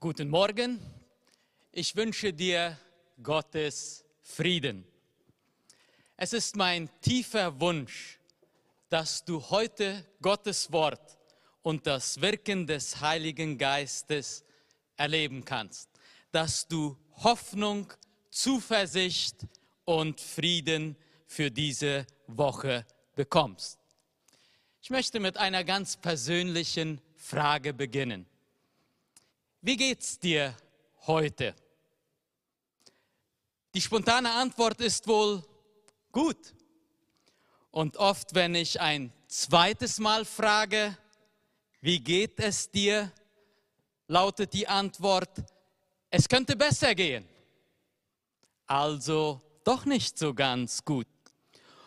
Guten Morgen. Ich wünsche dir Gottes Frieden. Es ist mein tiefer Wunsch, dass du heute Gottes Wort und das Wirken des Heiligen Geistes erleben kannst, dass du Hoffnung, Zuversicht und Frieden für diese Woche bekommst. Ich möchte mit einer ganz persönlichen Frage beginnen. Wie geht's dir heute? Die spontane Antwort ist wohl gut. Und oft, wenn ich ein zweites Mal frage, wie geht es dir, lautet die Antwort, es könnte besser gehen. Also doch nicht so ganz gut.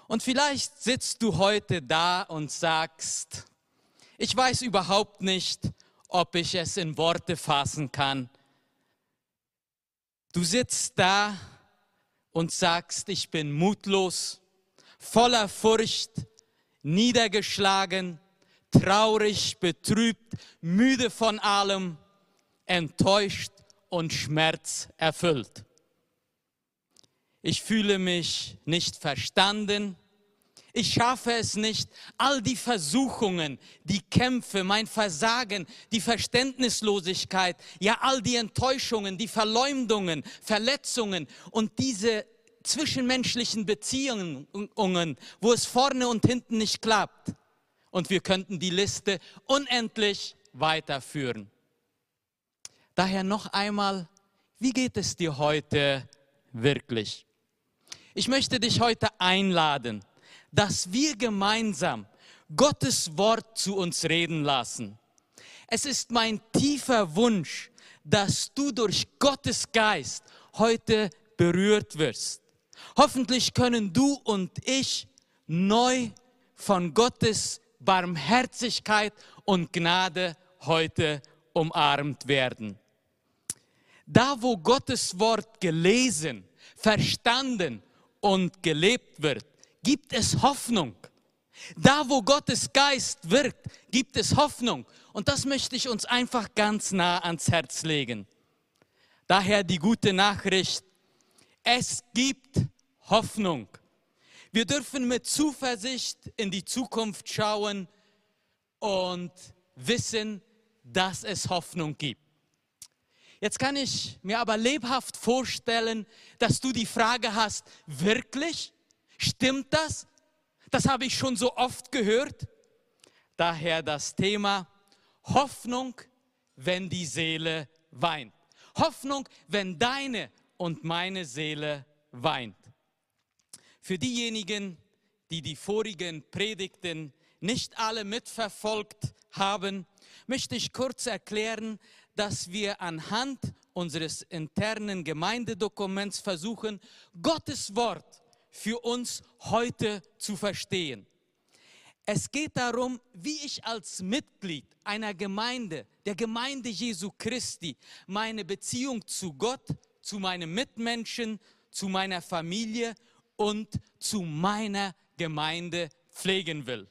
Und vielleicht sitzt du heute da und sagst, ich weiß überhaupt nicht, ob ich es in Worte fassen kann. Du sitzt da und sagst, ich bin mutlos, voller Furcht, niedergeschlagen, traurig, betrübt, müde von allem, enttäuscht und schmerzerfüllt. Ich fühle mich nicht verstanden, ich schaffe es nicht, all die Versuchungen, die Kämpfe, mein Versagen, die Verständnislosigkeit, ja all die Enttäuschungen, die Verleumdungen, Verletzungen und diese zwischenmenschlichen Beziehungen, wo es vorne und hinten nicht klappt. Und wir könnten die Liste unendlich weiterführen. Daher noch einmal, wie geht es dir heute wirklich? Ich möchte dich heute einladen, dass wir gemeinsam Gottes Wort zu uns reden lassen. Es ist mein tiefer Wunsch, dass du durch Gottes Geist heute berührt wirst. Hoffentlich können du und ich neu von Gottes Barmherzigkeit und Gnade heute umarmt werden. Da, wo Gottes Wort gelesen, verstanden und gelebt wird, gibt es Hoffnung. Da, wo Gottes Geist wirkt, gibt es Hoffnung. Und das möchte ich uns einfach ganz nah ans Herz legen. Daher die gute Nachricht, es gibt Hoffnung. Wir dürfen mit Zuversicht in die Zukunft schauen und wissen, dass es Hoffnung gibt. Jetzt kann ich mir aber lebhaft vorstellen, dass du die Frage hast, wirklich? Stimmt das? Das habe ich schon so oft gehört. Daher das Thema Hoffnung, wenn die Seele weint. Hoffnung, wenn deine und meine Seele weint. Für diejenigen, die die vorigen Predigten nicht alle mitverfolgt haben, möchte ich kurz erklären, dass wir anhand unseres internen Gemeindedokuments versuchen, Gottes Wort für uns heute zu verstehen. Es geht darum, wie ich als Mitglied einer Gemeinde, der Gemeinde Jesu Christi, meine Beziehung zu Gott, zu meinen Mitmenschen, zu meiner Familie und zu meiner Gemeinde pflegen will.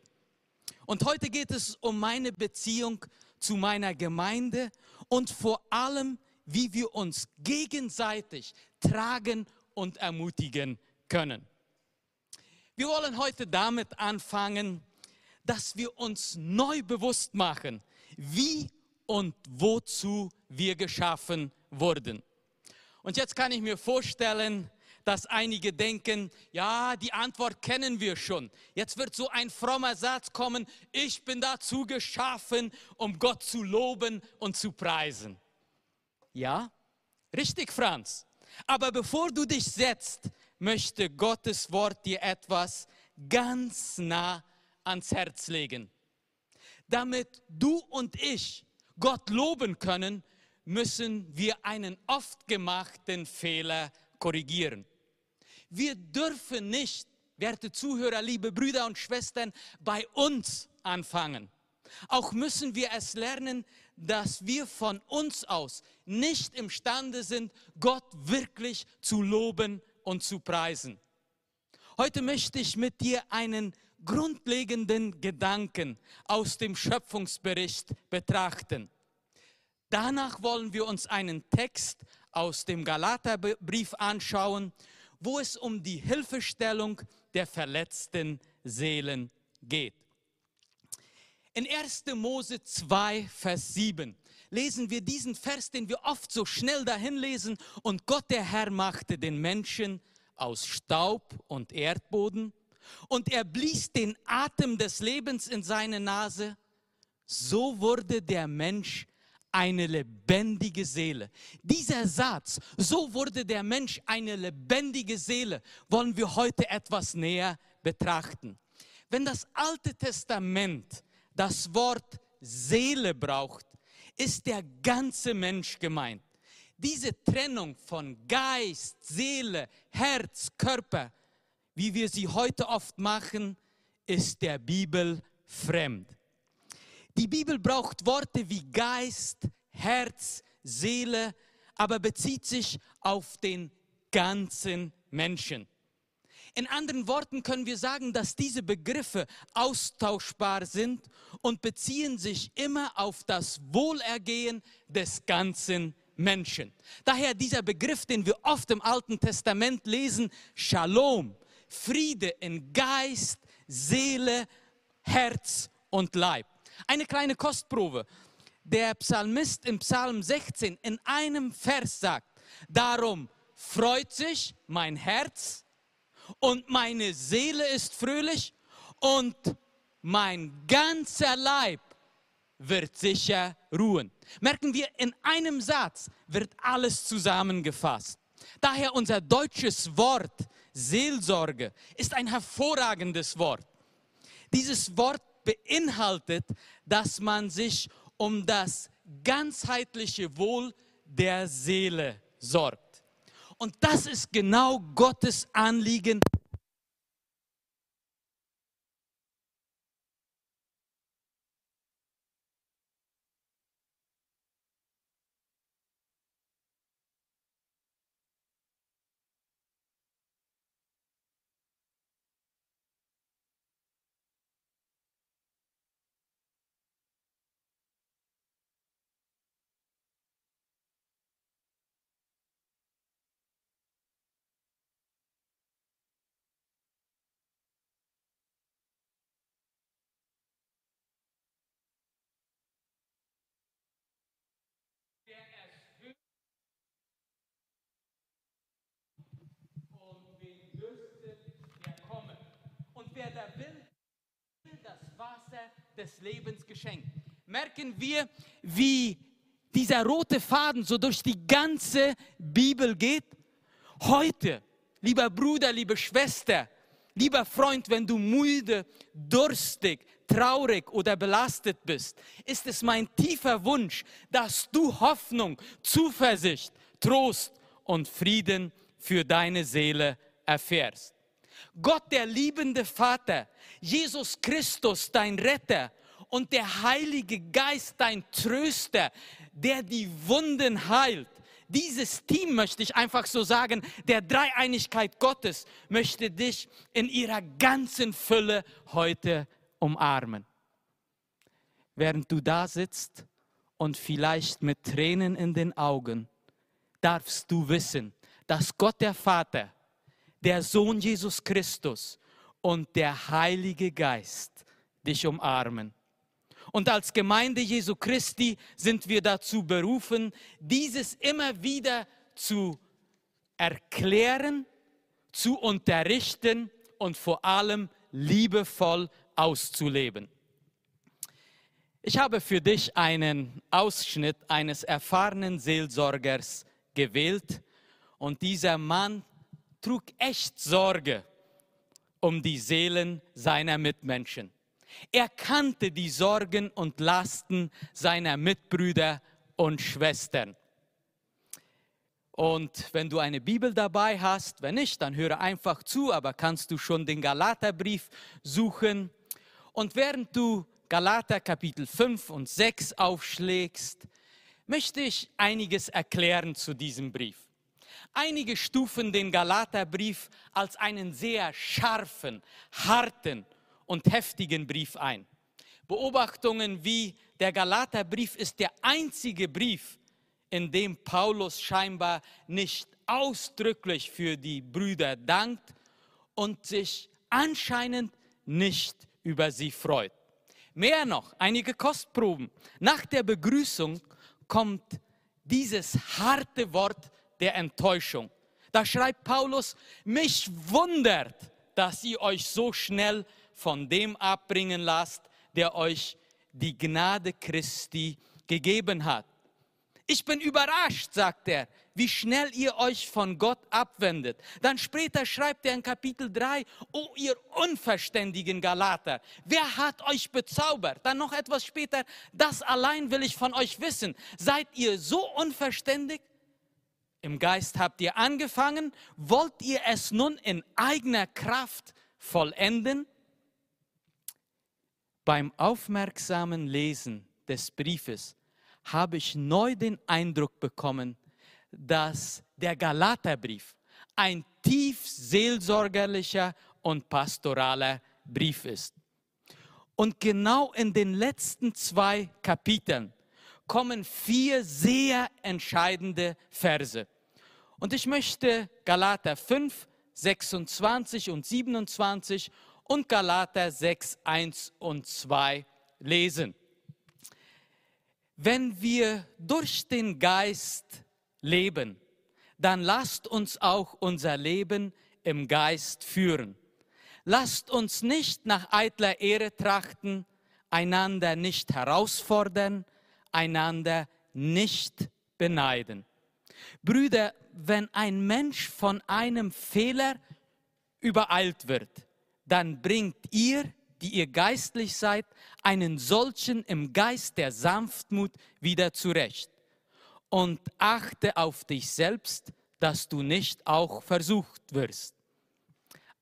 Und heute geht es um meine Beziehung zu meiner Gemeinde und vor allem, wie wir uns gegenseitig tragen und ermutigen können. Wir wollen heute damit anfangen, dass wir uns neu bewusst machen, wie und wozu wir geschaffen wurden. Und jetzt kann ich mir vorstellen, dass einige denken, ja, die Antwort kennen wir schon. Jetzt wird so ein frommer Satz kommen, ich bin dazu geschaffen, um Gott zu loben und zu preisen. Ja, richtig, Franz. Aber bevor du dich setzt, möchte Gottes Wort dir etwas ganz nah ans Herz legen. Damit du und ich Gott loben können, müssen wir einen oft gemachten Fehler korrigieren. Wir dürfen nicht, werte Zuhörer, liebe Brüder und Schwestern, bei uns anfangen. Auch müssen wir es lernen, dass wir von uns aus nicht imstande sind, Gott wirklich zu loben und zu preisen. Heute möchte ich mit dir einen grundlegenden Gedanken aus dem Schöpfungsbericht betrachten. Danach wollen wir uns einen Text aus dem Galaterbrief anschauen, wo es um die Hilfestellung der verletzten Seelen geht. In 1. Mose 2, Vers 7 lesen wir diesen Vers, den wir oft so schnell dahin lesen. Und Gott, der Herr, machte den Menschen aus Staub und Erdboden und er blies den Atem des Lebens in seine Nase. So wurde der Mensch eine lebendige Seele. Dieser Satz, so wurde der Mensch eine lebendige Seele, wollen wir heute etwas näher betrachten. Wenn das Alte Testament das Wort Seele braucht, ist der ganze Mensch gemeint. Diese Trennung von Geist, Seele, Herz, Körper, wie wir sie heute oft machen, ist der Bibel fremd. Die Bibel braucht Worte wie Geist, Herz, Seele, aber bezieht sich auf den ganzen Menschen. In anderen Worten können wir sagen, dass diese Begriffe austauschbar sind und beziehen sich immer auf das Wohlergehen des ganzen Menschen. Daher dieser Begriff, den wir oft im Alten Testament lesen, Shalom, Friede in Geist, Seele, Herz und Leib. Eine kleine Kostprobe. Der Psalmist im Psalm 16 in einem Vers sagt, darum freut sich mein Herz und meine Seele ist fröhlich und mein ganzer Leib wird sicher ruhen. Merken wir, in einem Satz wird alles zusammengefasst. Daher unser deutsches Wort Seelsorge ist ein hervorragendes Wort. Dieses Wort beinhaltet, dass man sich um das ganzheitliche Wohl der Seele sorgt. Und das ist genau Gottes Anliegen Wasser des Lebens geschenkt. Merken wir, wie dieser rote Faden so durch die ganze Bibel geht? Heute, lieber Bruder, liebe Schwester, lieber Freund, wenn du müde, durstig, traurig oder belastet bist, ist es mein tiefer Wunsch, dass du Hoffnung, Zuversicht, Trost und Frieden für deine Seele erfährst. Gott, der liebende Vater, Jesus Christus, dein Retter und der Heilige Geist, dein Tröster, der die Wunden heilt. Dieses Team möchte ich einfach so sagen, der Dreieinigkeit Gottes möchte dich in ihrer ganzen Fülle heute umarmen. Während du da sitzt und vielleicht mit Tränen in den Augen, darfst du wissen, dass Gott der Vater, der Sohn Jesus Christus und der Heilige Geist dich umarmen. Und als Gemeinde Jesu Christi sind wir dazu berufen, dieses immer wieder zu erklären, zu unterrichten und vor allem liebevoll auszuleben. Ich habe für dich einen Ausschnitt eines erfahrenen Seelsorgers gewählt und dieser Mann trug echt Sorge um die Seelen seiner Mitmenschen. Er kannte die Sorgen und Lasten seiner Mitbrüder und Schwestern. Und wenn du eine Bibel dabei hast, wenn nicht, dann höre einfach zu, aber kannst du schon den Galaterbrief suchen. Und während du Galater Kapitel 5 und 6 aufschlägst, möchte ich einiges erklären zu diesem Brief. Einige stufen den Galaterbrief als einen sehr scharfen, harten und heftigen Brief ein. Beobachtungen wie der Galaterbrief ist der einzige Brief, in dem Paulus scheinbar nicht ausdrücklich für die Brüder dankt und sich anscheinend nicht über sie freut. Mehr noch, einige Kostproben. Nach der Begrüßung kommt dieses harte Wort der Enttäuschung. Da schreibt Paulus, mich wundert, dass ihr euch so schnell von dem abbringen lasst, der euch die Gnade Christi gegeben hat. Ich bin überrascht, sagt er, wie schnell ihr euch von Gott abwendet. Dann später schreibt er in Kapitel 3, oh ihr unverständigen Galater, wer hat euch bezaubert? Dann noch etwas später, das allein will ich von euch wissen. Seid ihr so unverständig? Im Geist habt ihr angefangen, wollt ihr es nun in eigener Kraft vollenden? Beim aufmerksamen Lesen des Briefes habe ich neu den Eindruck bekommen, dass der Galaterbrief ein tief seelsorgerlicher und pastoraler Brief ist. Und genau in den letzten zwei Kapiteln kommen vier sehr entscheidende Verse. Und ich möchte Galater 5, 26 und 27 und Galater 6, 1 und 2 lesen. Wenn wir durch den Geist leben, dann lasst uns auch unser Leben im Geist führen. Lasst uns nicht nach eitler Ehre trachten, einander nicht herausfordern, einander nicht beneiden. Brüder, wenn ein Mensch von einem Fehler übereilt wird, dann bringt ihr die ihr geistlich seid, einen solchen im Geist der Sanftmut wieder zurecht. Und achte auf dich selbst, dass du nicht auch versucht wirst.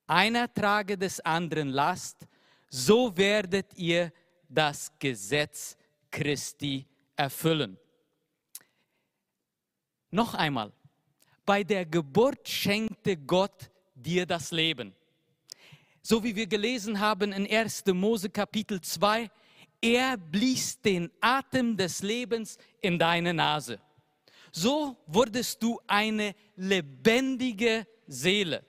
Einer trage des anderen Last, so werdet ihr das Gesetz Christi erfüllen. Noch einmal, bei der Geburt schenkte Gott dir das Leben so wie wir gelesen haben in 1. Mose Kapitel 2, er blies den Atem des Lebens in deine Nase. So wurdest du eine lebendige Seele.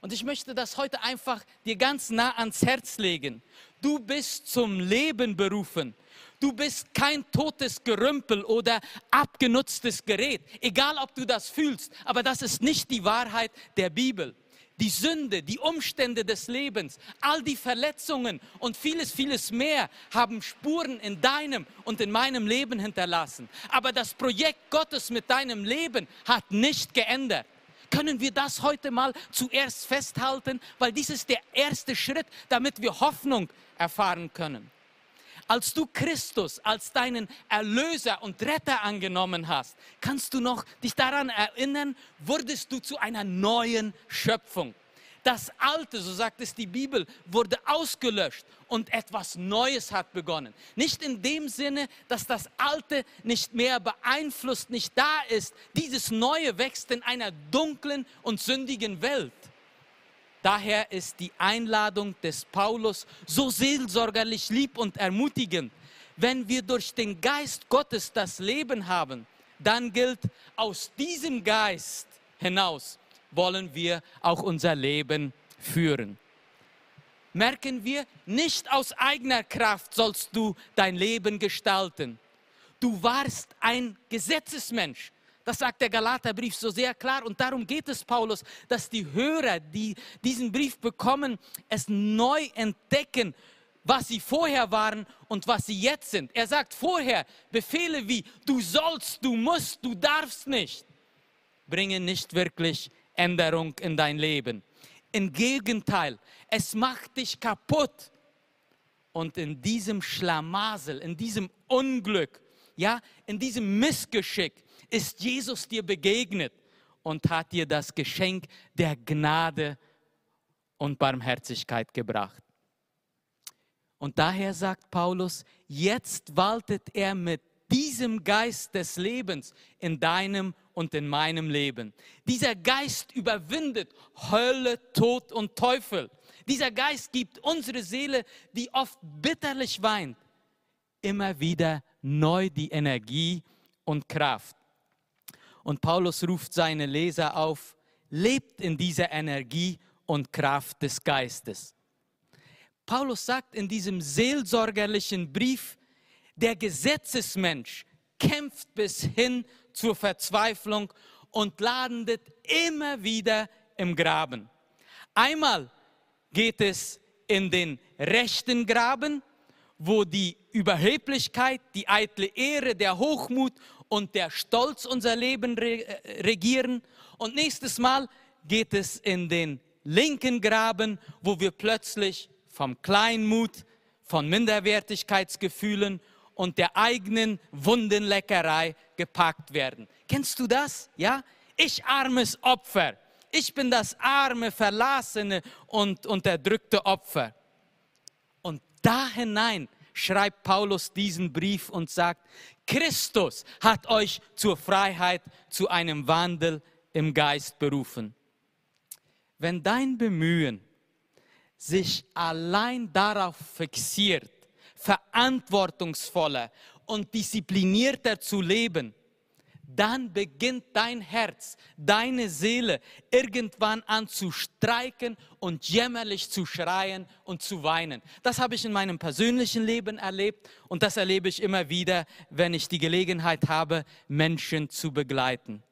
Und ich möchte das heute einfach dir ganz nah ans Herz legen. Du bist zum Leben berufen. Du bist kein totes Gerümpel oder abgenutztes Gerät, egal ob du das fühlst, aber das ist nicht die Wahrheit der Bibel die Sünde, die Umstände des Lebens, all die Verletzungen und vieles, vieles mehr haben Spuren in deinem und in meinem Leben hinterlassen. Aber das Projekt Gottes mit deinem Leben hat nicht geändert. Können wir das heute mal zuerst festhalten, weil dies ist der erste Schritt, damit wir Hoffnung erfahren können. Als du Christus als deinen Erlöser und Retter angenommen hast, kannst du noch dich daran erinnern, wurdest du zu einer neuen Schöpfung. Das Alte, so sagt es die Bibel, wurde ausgelöscht und etwas Neues hat begonnen. Nicht in dem Sinne, dass das Alte nicht mehr beeinflusst, nicht da ist. Dieses Neue wächst in einer dunklen und sündigen Welt. Daher ist die Einladung des Paulus so seelsorgerlich lieb und ermutigend. Wenn wir durch den Geist Gottes das Leben haben, dann gilt, aus diesem Geist hinaus wollen wir auch unser Leben führen. Merken wir, nicht aus eigener Kraft sollst du dein Leben gestalten. Du warst ein Gesetzesmensch. Das sagt der Galaterbrief so sehr klar und darum geht es Paulus, dass die Hörer, die diesen Brief bekommen, es neu entdecken, was sie vorher waren und was sie jetzt sind. Er sagt vorher Befehle wie du sollst, du musst, du darfst nicht, bringen nicht wirklich Änderung in dein Leben. Im Gegenteil, es macht dich kaputt. Und in diesem Schlamassel, in diesem Unglück, ja, in diesem Missgeschick, ist Jesus dir begegnet und hat dir das Geschenk der Gnade und Barmherzigkeit gebracht. Und daher sagt Paulus, jetzt waltet er mit diesem Geist des Lebens in deinem und in meinem Leben. Dieser Geist überwindet Hölle, Tod und Teufel. Dieser Geist gibt unsere Seele, die oft bitterlich weint, immer wieder neu die Energie und Kraft. Und Paulus ruft seine Leser auf, lebt in dieser Energie und Kraft des Geistes. Paulus sagt in diesem seelsorgerlichen Brief, der Gesetzesmensch kämpft bis hin zur Verzweiflung und landet immer wieder im Graben. Einmal geht es in den rechten Graben, wo die Überheblichkeit, die eitle Ehre, der Hochmut und der Stolz unser Leben äh, regieren. Und nächstes Mal geht es in den linken Graben, wo wir plötzlich vom Kleinmut, von Minderwertigkeitsgefühlen und der eigenen Wundenleckerei gepackt werden. Kennst du das? Ja? Ich armes Opfer. Ich bin das arme, verlassene und unterdrückte Opfer. Und da hinein schreibt Paulus diesen Brief und sagt, Christus hat euch zur Freiheit, zu einem Wandel im Geist berufen. Wenn dein Bemühen sich allein darauf fixiert, verantwortungsvoller und disziplinierter zu leben, dann beginnt dein Herz, deine Seele irgendwann an zu streiken und jämmerlich zu schreien und zu weinen. Das habe ich in meinem persönlichen Leben erlebt und das erlebe ich immer wieder, wenn ich die Gelegenheit habe, Menschen zu begleiten.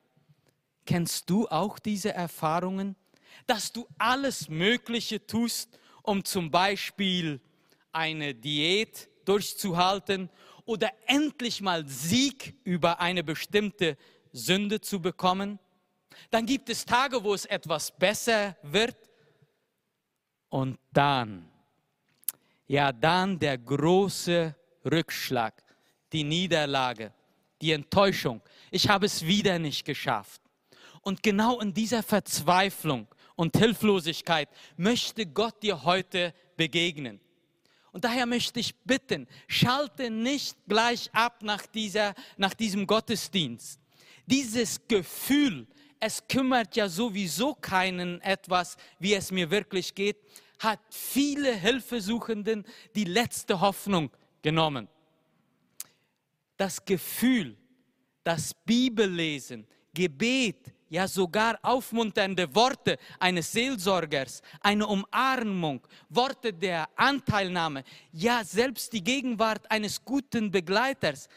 Kennst du auch diese Erfahrungen, dass du alles Mögliche tust, um zum Beispiel eine Diät durchzuhalten oder endlich mal Sieg über eine bestimmte Sünde zu bekommen. Dann gibt es Tage, wo es etwas besser wird. Und dann, ja dann der große Rückschlag, die Niederlage, die Enttäuschung. Ich habe es wieder nicht geschafft. Und genau in dieser Verzweiflung und Hilflosigkeit möchte Gott dir heute begegnen. Und daher möchte ich bitten, schalte nicht gleich ab nach, dieser, nach diesem Gottesdienst. Dieses Gefühl, es kümmert ja sowieso keinen etwas, wie es mir wirklich geht, hat viele Hilfesuchenden die letzte Hoffnung genommen. Das Gefühl, das Bibellesen, Gebet, ja sogar aufmunternde Worte eines Seelsorgers, eine Umarmung, Worte der Anteilnahme, ja selbst die Gegenwart eines guten Begleiters,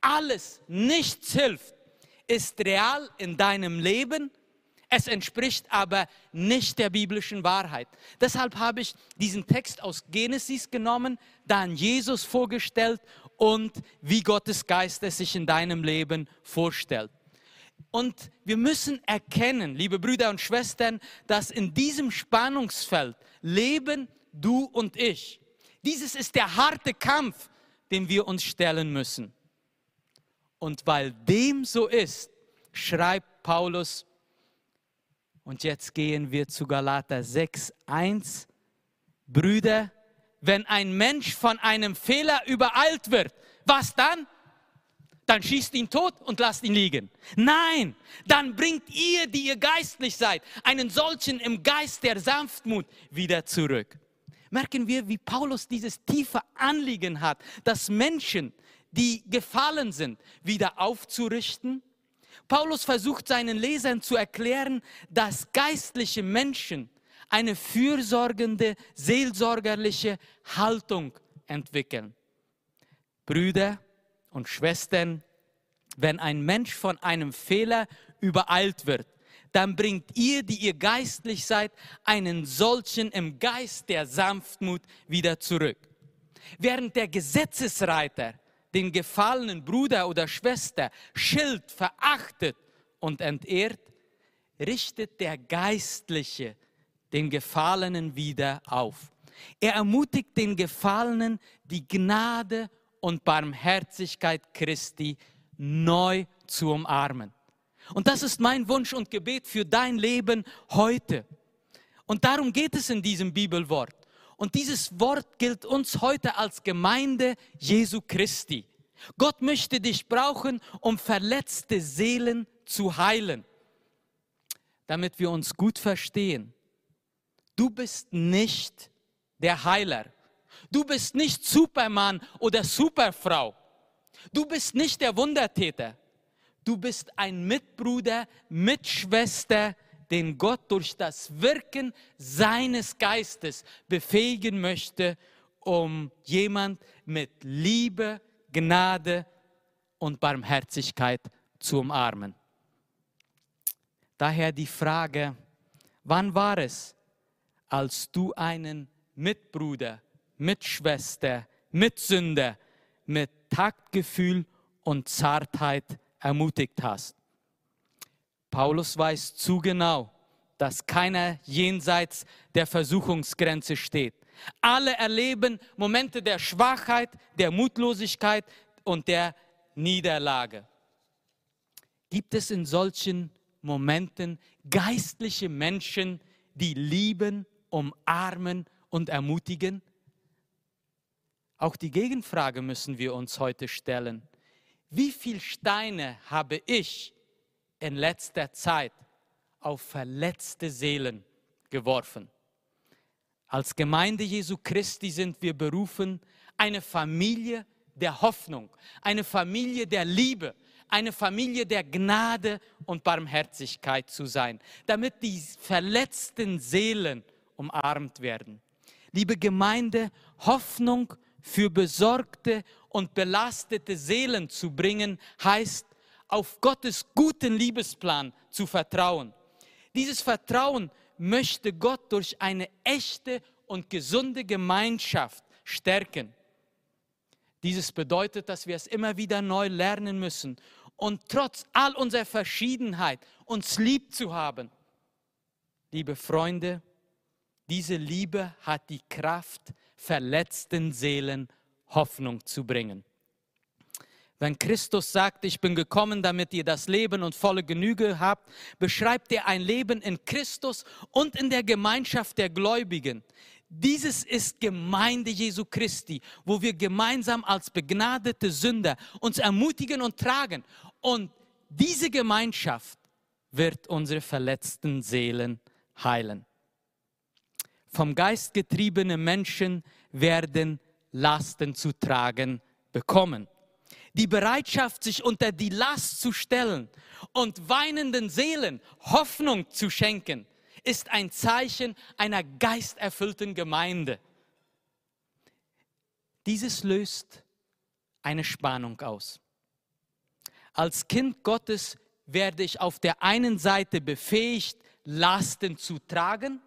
alles, nichts hilft, ist real in deinem Leben, es entspricht aber nicht der biblischen Wahrheit. Deshalb habe ich diesen Text aus Genesis genommen, dann Jesus vorgestellt und wie Gottes Geist es sich in deinem Leben vorstellt. Und wir müssen erkennen, liebe Brüder und Schwestern, dass in diesem Spannungsfeld leben du und ich. Dieses ist der harte Kampf, den wir uns stellen müssen. Und weil dem so ist, schreibt Paulus, und jetzt gehen wir zu Galater 6, 1, Brüder, wenn ein Mensch von einem Fehler übereilt wird, was dann? Dann schießt ihn tot und lasst ihn liegen. Nein, dann bringt ihr, die ihr geistlich seid, einen solchen im Geist der Sanftmut wieder zurück. Merken wir, wie Paulus dieses tiefe Anliegen hat, dass Menschen, die gefallen sind, wieder aufzurichten. Paulus versucht seinen Lesern zu erklären, dass geistliche Menschen eine fürsorgende, seelsorgerliche Haltung entwickeln. Brüder, und Schwestern, wenn ein Mensch von einem Fehler übereilt wird, dann bringt ihr, die ihr geistlich seid, einen solchen im Geist der Sanftmut wieder zurück. Während der Gesetzesreiter den gefallenen Bruder oder Schwester schilt, verachtet und entehrt, richtet der Geistliche den Gefallenen wieder auf. Er ermutigt den Gefallenen, die Gnade und Barmherzigkeit Christi neu zu umarmen. Und das ist mein Wunsch und Gebet für dein Leben heute. Und darum geht es in diesem Bibelwort. Und dieses Wort gilt uns heute als Gemeinde Jesu Christi. Gott möchte dich brauchen, um verletzte Seelen zu heilen, damit wir uns gut verstehen. du bist nicht der Heiler. Du bist nicht Supermann oder Superfrau. Du bist nicht der Wundertäter. Du bist ein Mitbruder, Mitschwester, den Gott durch das Wirken seines Geistes befähigen möchte, um jemand mit Liebe, Gnade und Barmherzigkeit zu umarmen. Daher die Frage, wann war es, als du einen Mitbruder, Mitschwester, Mitsünder mit Taktgefühl und Zartheit ermutigt hast? Paulus weiß zu genau, dass keiner jenseits der Versuchungsgrenze steht. Alle erleben Momente der Schwachheit, der Mutlosigkeit und der Niederlage. Gibt es in solchen Momenten geistliche Menschen, die lieben, umarmen und ermutigen? Auch die Gegenfrage müssen wir uns heute stellen. Wie viele Steine habe ich in letzter Zeit auf verletzte Seelen geworfen? Als Gemeinde Jesu Christi sind wir berufen, eine Familie der Hoffnung, eine Familie der Liebe, eine Familie der Gnade und Barmherzigkeit zu sein, damit die verletzten Seelen umarmt werden. Liebe Gemeinde, Hoffnung für besorgte und belastete Seelen zu bringen, heißt auf Gottes guten Liebesplan zu vertrauen. Dieses Vertrauen möchte Gott durch eine echte und gesunde Gemeinschaft stärken. Dieses bedeutet, dass wir es immer wieder neu lernen müssen und trotz all unserer Verschiedenheit uns lieb zu haben. Liebe Freunde, diese Liebe hat die Kraft, verletzten Seelen Hoffnung zu bringen. Wenn Christus sagt, ich bin gekommen, damit ihr das Leben und volle Genüge habt, beschreibt er ein Leben in Christus und in der Gemeinschaft der Gläubigen. Dieses ist Gemeinde Jesu Christi, wo wir gemeinsam als begnadete Sünder uns ermutigen und tragen. Und diese Gemeinschaft wird unsere verletzten Seelen heilen. Vom Geist getriebene Menschen werden Lasten zu tragen bekommen die Bereitschaft, sich unter die Last zu stellen und weinenden Seelen Hoffnung zu schenken, ist ein Zeichen einer geisterfüllten Gemeinde. Dieses löst eine Spannung aus. Als Kind Gottes werde ich auf der einen Seite befähigt, Lasten zu tragen,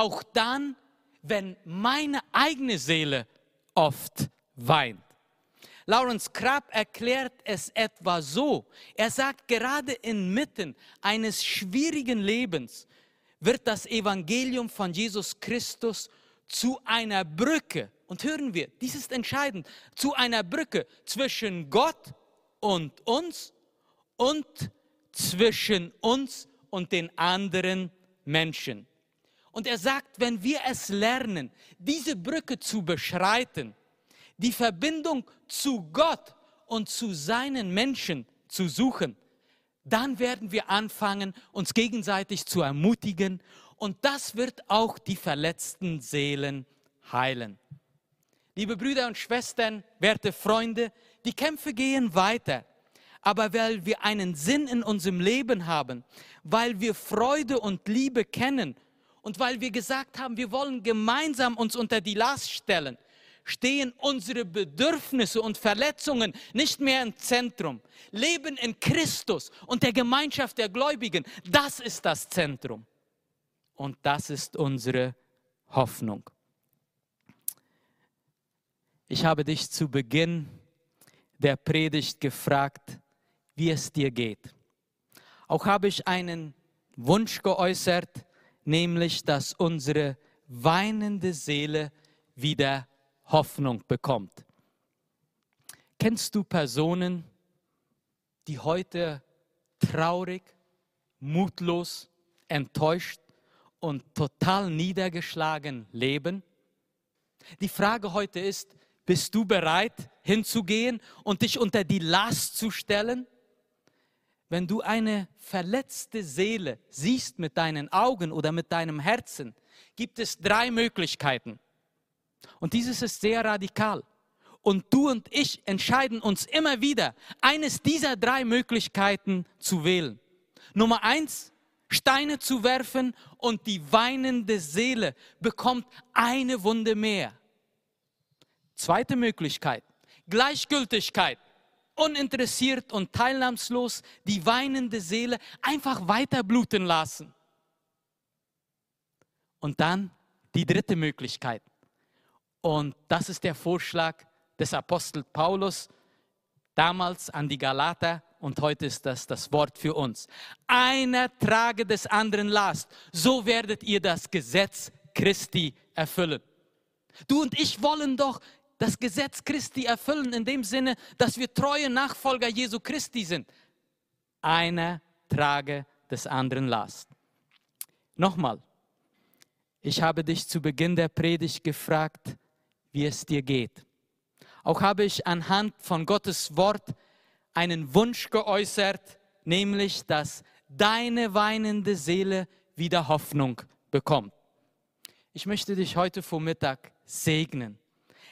auch dann, wenn meine eigene Seele oft weint. Lawrence Crabb erklärt es etwa so. Er sagt, gerade inmitten eines schwierigen Lebens wird das Evangelium von Jesus Christus zu einer Brücke. Und hören wir, dies ist entscheidend, zu einer Brücke zwischen Gott und uns und zwischen uns und den anderen Menschen. Und er sagt, wenn wir es lernen, diese Brücke zu beschreiten, die Verbindung zu Gott und zu seinen Menschen zu suchen, dann werden wir anfangen, uns gegenseitig zu ermutigen und das wird auch die verletzten Seelen heilen. Liebe Brüder und Schwestern, werte Freunde, die Kämpfe gehen weiter. Aber weil wir einen Sinn in unserem Leben haben, weil wir Freude und Liebe kennen und weil wir gesagt haben, wir wollen gemeinsam uns unter die Last stellen, stehen unsere Bedürfnisse und Verletzungen nicht mehr im Zentrum. Leben in Christus und der Gemeinschaft der Gläubigen, das ist das Zentrum. Und das ist unsere Hoffnung. Ich habe dich zu Beginn der Predigt gefragt, wie es dir geht. Auch habe ich einen Wunsch geäußert, nämlich dass unsere weinende Seele wieder Hoffnung bekommt. Kennst du Personen, die heute traurig, mutlos, enttäuscht und total niedergeschlagen leben? Die Frage heute ist, bist du bereit hinzugehen und dich unter die Last zu stellen? Wenn du eine verletzte Seele siehst mit deinen Augen oder mit deinem Herzen, gibt es drei Möglichkeiten. Und dieses ist sehr radikal. Und du und ich entscheiden uns immer wieder, eines dieser drei Möglichkeiten zu wählen. Nummer eins, Steine zu werfen und die weinende Seele bekommt eine Wunde mehr. Zweite Möglichkeit, Gleichgültigkeit, uninteressiert und teilnahmslos die weinende Seele einfach weiter bluten lassen. Und dann die dritte Möglichkeit. Und das ist der Vorschlag des Apostel Paulus damals an die Galater und heute ist das das Wort für uns. Einer trage des anderen Last, so werdet ihr das Gesetz Christi erfüllen. Du und ich wollen doch das Gesetz Christi erfüllen in dem Sinne, dass wir treue Nachfolger Jesu Christi sind. Einer trage des anderen Last. Nochmal, ich habe dich zu Beginn der Predigt gefragt, wie es dir geht. Auch habe ich anhand von Gottes Wort einen Wunsch geäußert, nämlich dass deine weinende Seele wieder Hoffnung bekommt. Ich möchte dich heute Vormittag segnen.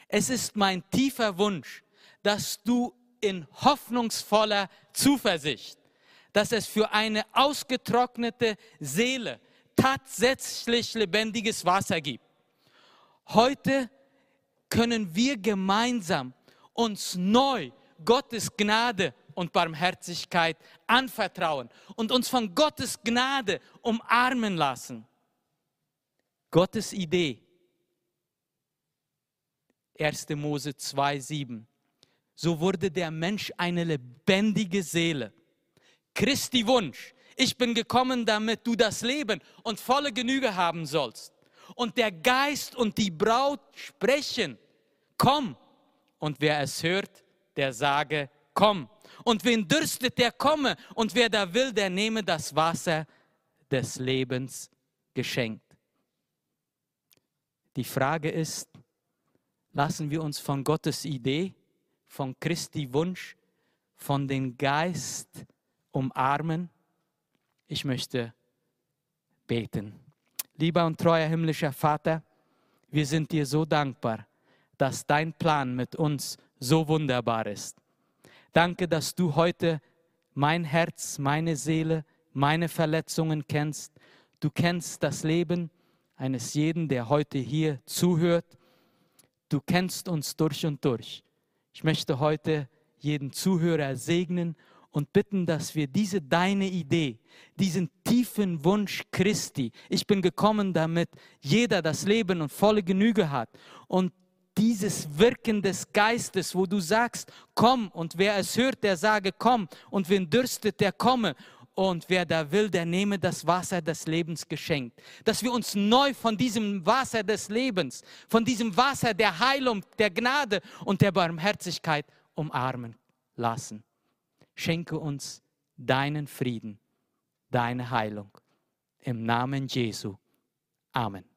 Es ist mein tiefer Wunsch, dass du in hoffnungsvoller Zuversicht, dass es für eine ausgetrocknete Seele tatsächlich lebendiges Wasser gibt. Heute können wir gemeinsam uns neu Gottes Gnade und Barmherzigkeit anvertrauen und uns von Gottes Gnade umarmen lassen. Gottes Idee. 1. Mose 2,7. So wurde der Mensch eine lebendige Seele. Christi Wunsch. Ich bin gekommen, damit du das Leben und volle Genüge haben sollst. Und der Geist und die Braut sprechen, komm. Und wer es hört, der sage, komm. Und wen dürstet, der komme. Und wer da will, der nehme das Wasser des Lebens geschenkt. Die Frage ist, lassen wir uns von Gottes Idee, von Christi Wunsch, von dem Geist umarmen? Ich möchte beten. Lieber und treuer himmlischer Vater, wir sind dir so dankbar, dass dein Plan mit uns so wunderbar ist. Danke, dass du heute mein Herz, meine Seele, meine Verletzungen kennst. Du kennst das Leben eines jeden, der heute hier zuhört. Du kennst uns durch und durch. Ich möchte heute jeden Zuhörer segnen und bitten, dass wir diese deine Idee, diesen tiefen Wunsch Christi, ich bin gekommen, damit jeder das Leben und volle Genüge hat und dieses Wirken des Geistes, wo du sagst, komm und wer es hört, der sage, komm und wen dürstet, der komme und wer da will, der nehme das Wasser des Lebens geschenkt. Dass wir uns neu von diesem Wasser des Lebens, von diesem Wasser der Heilung, der Gnade und der Barmherzigkeit umarmen lassen. Schenke uns deinen Frieden, deine Heilung. Im Namen Jesu. Amen.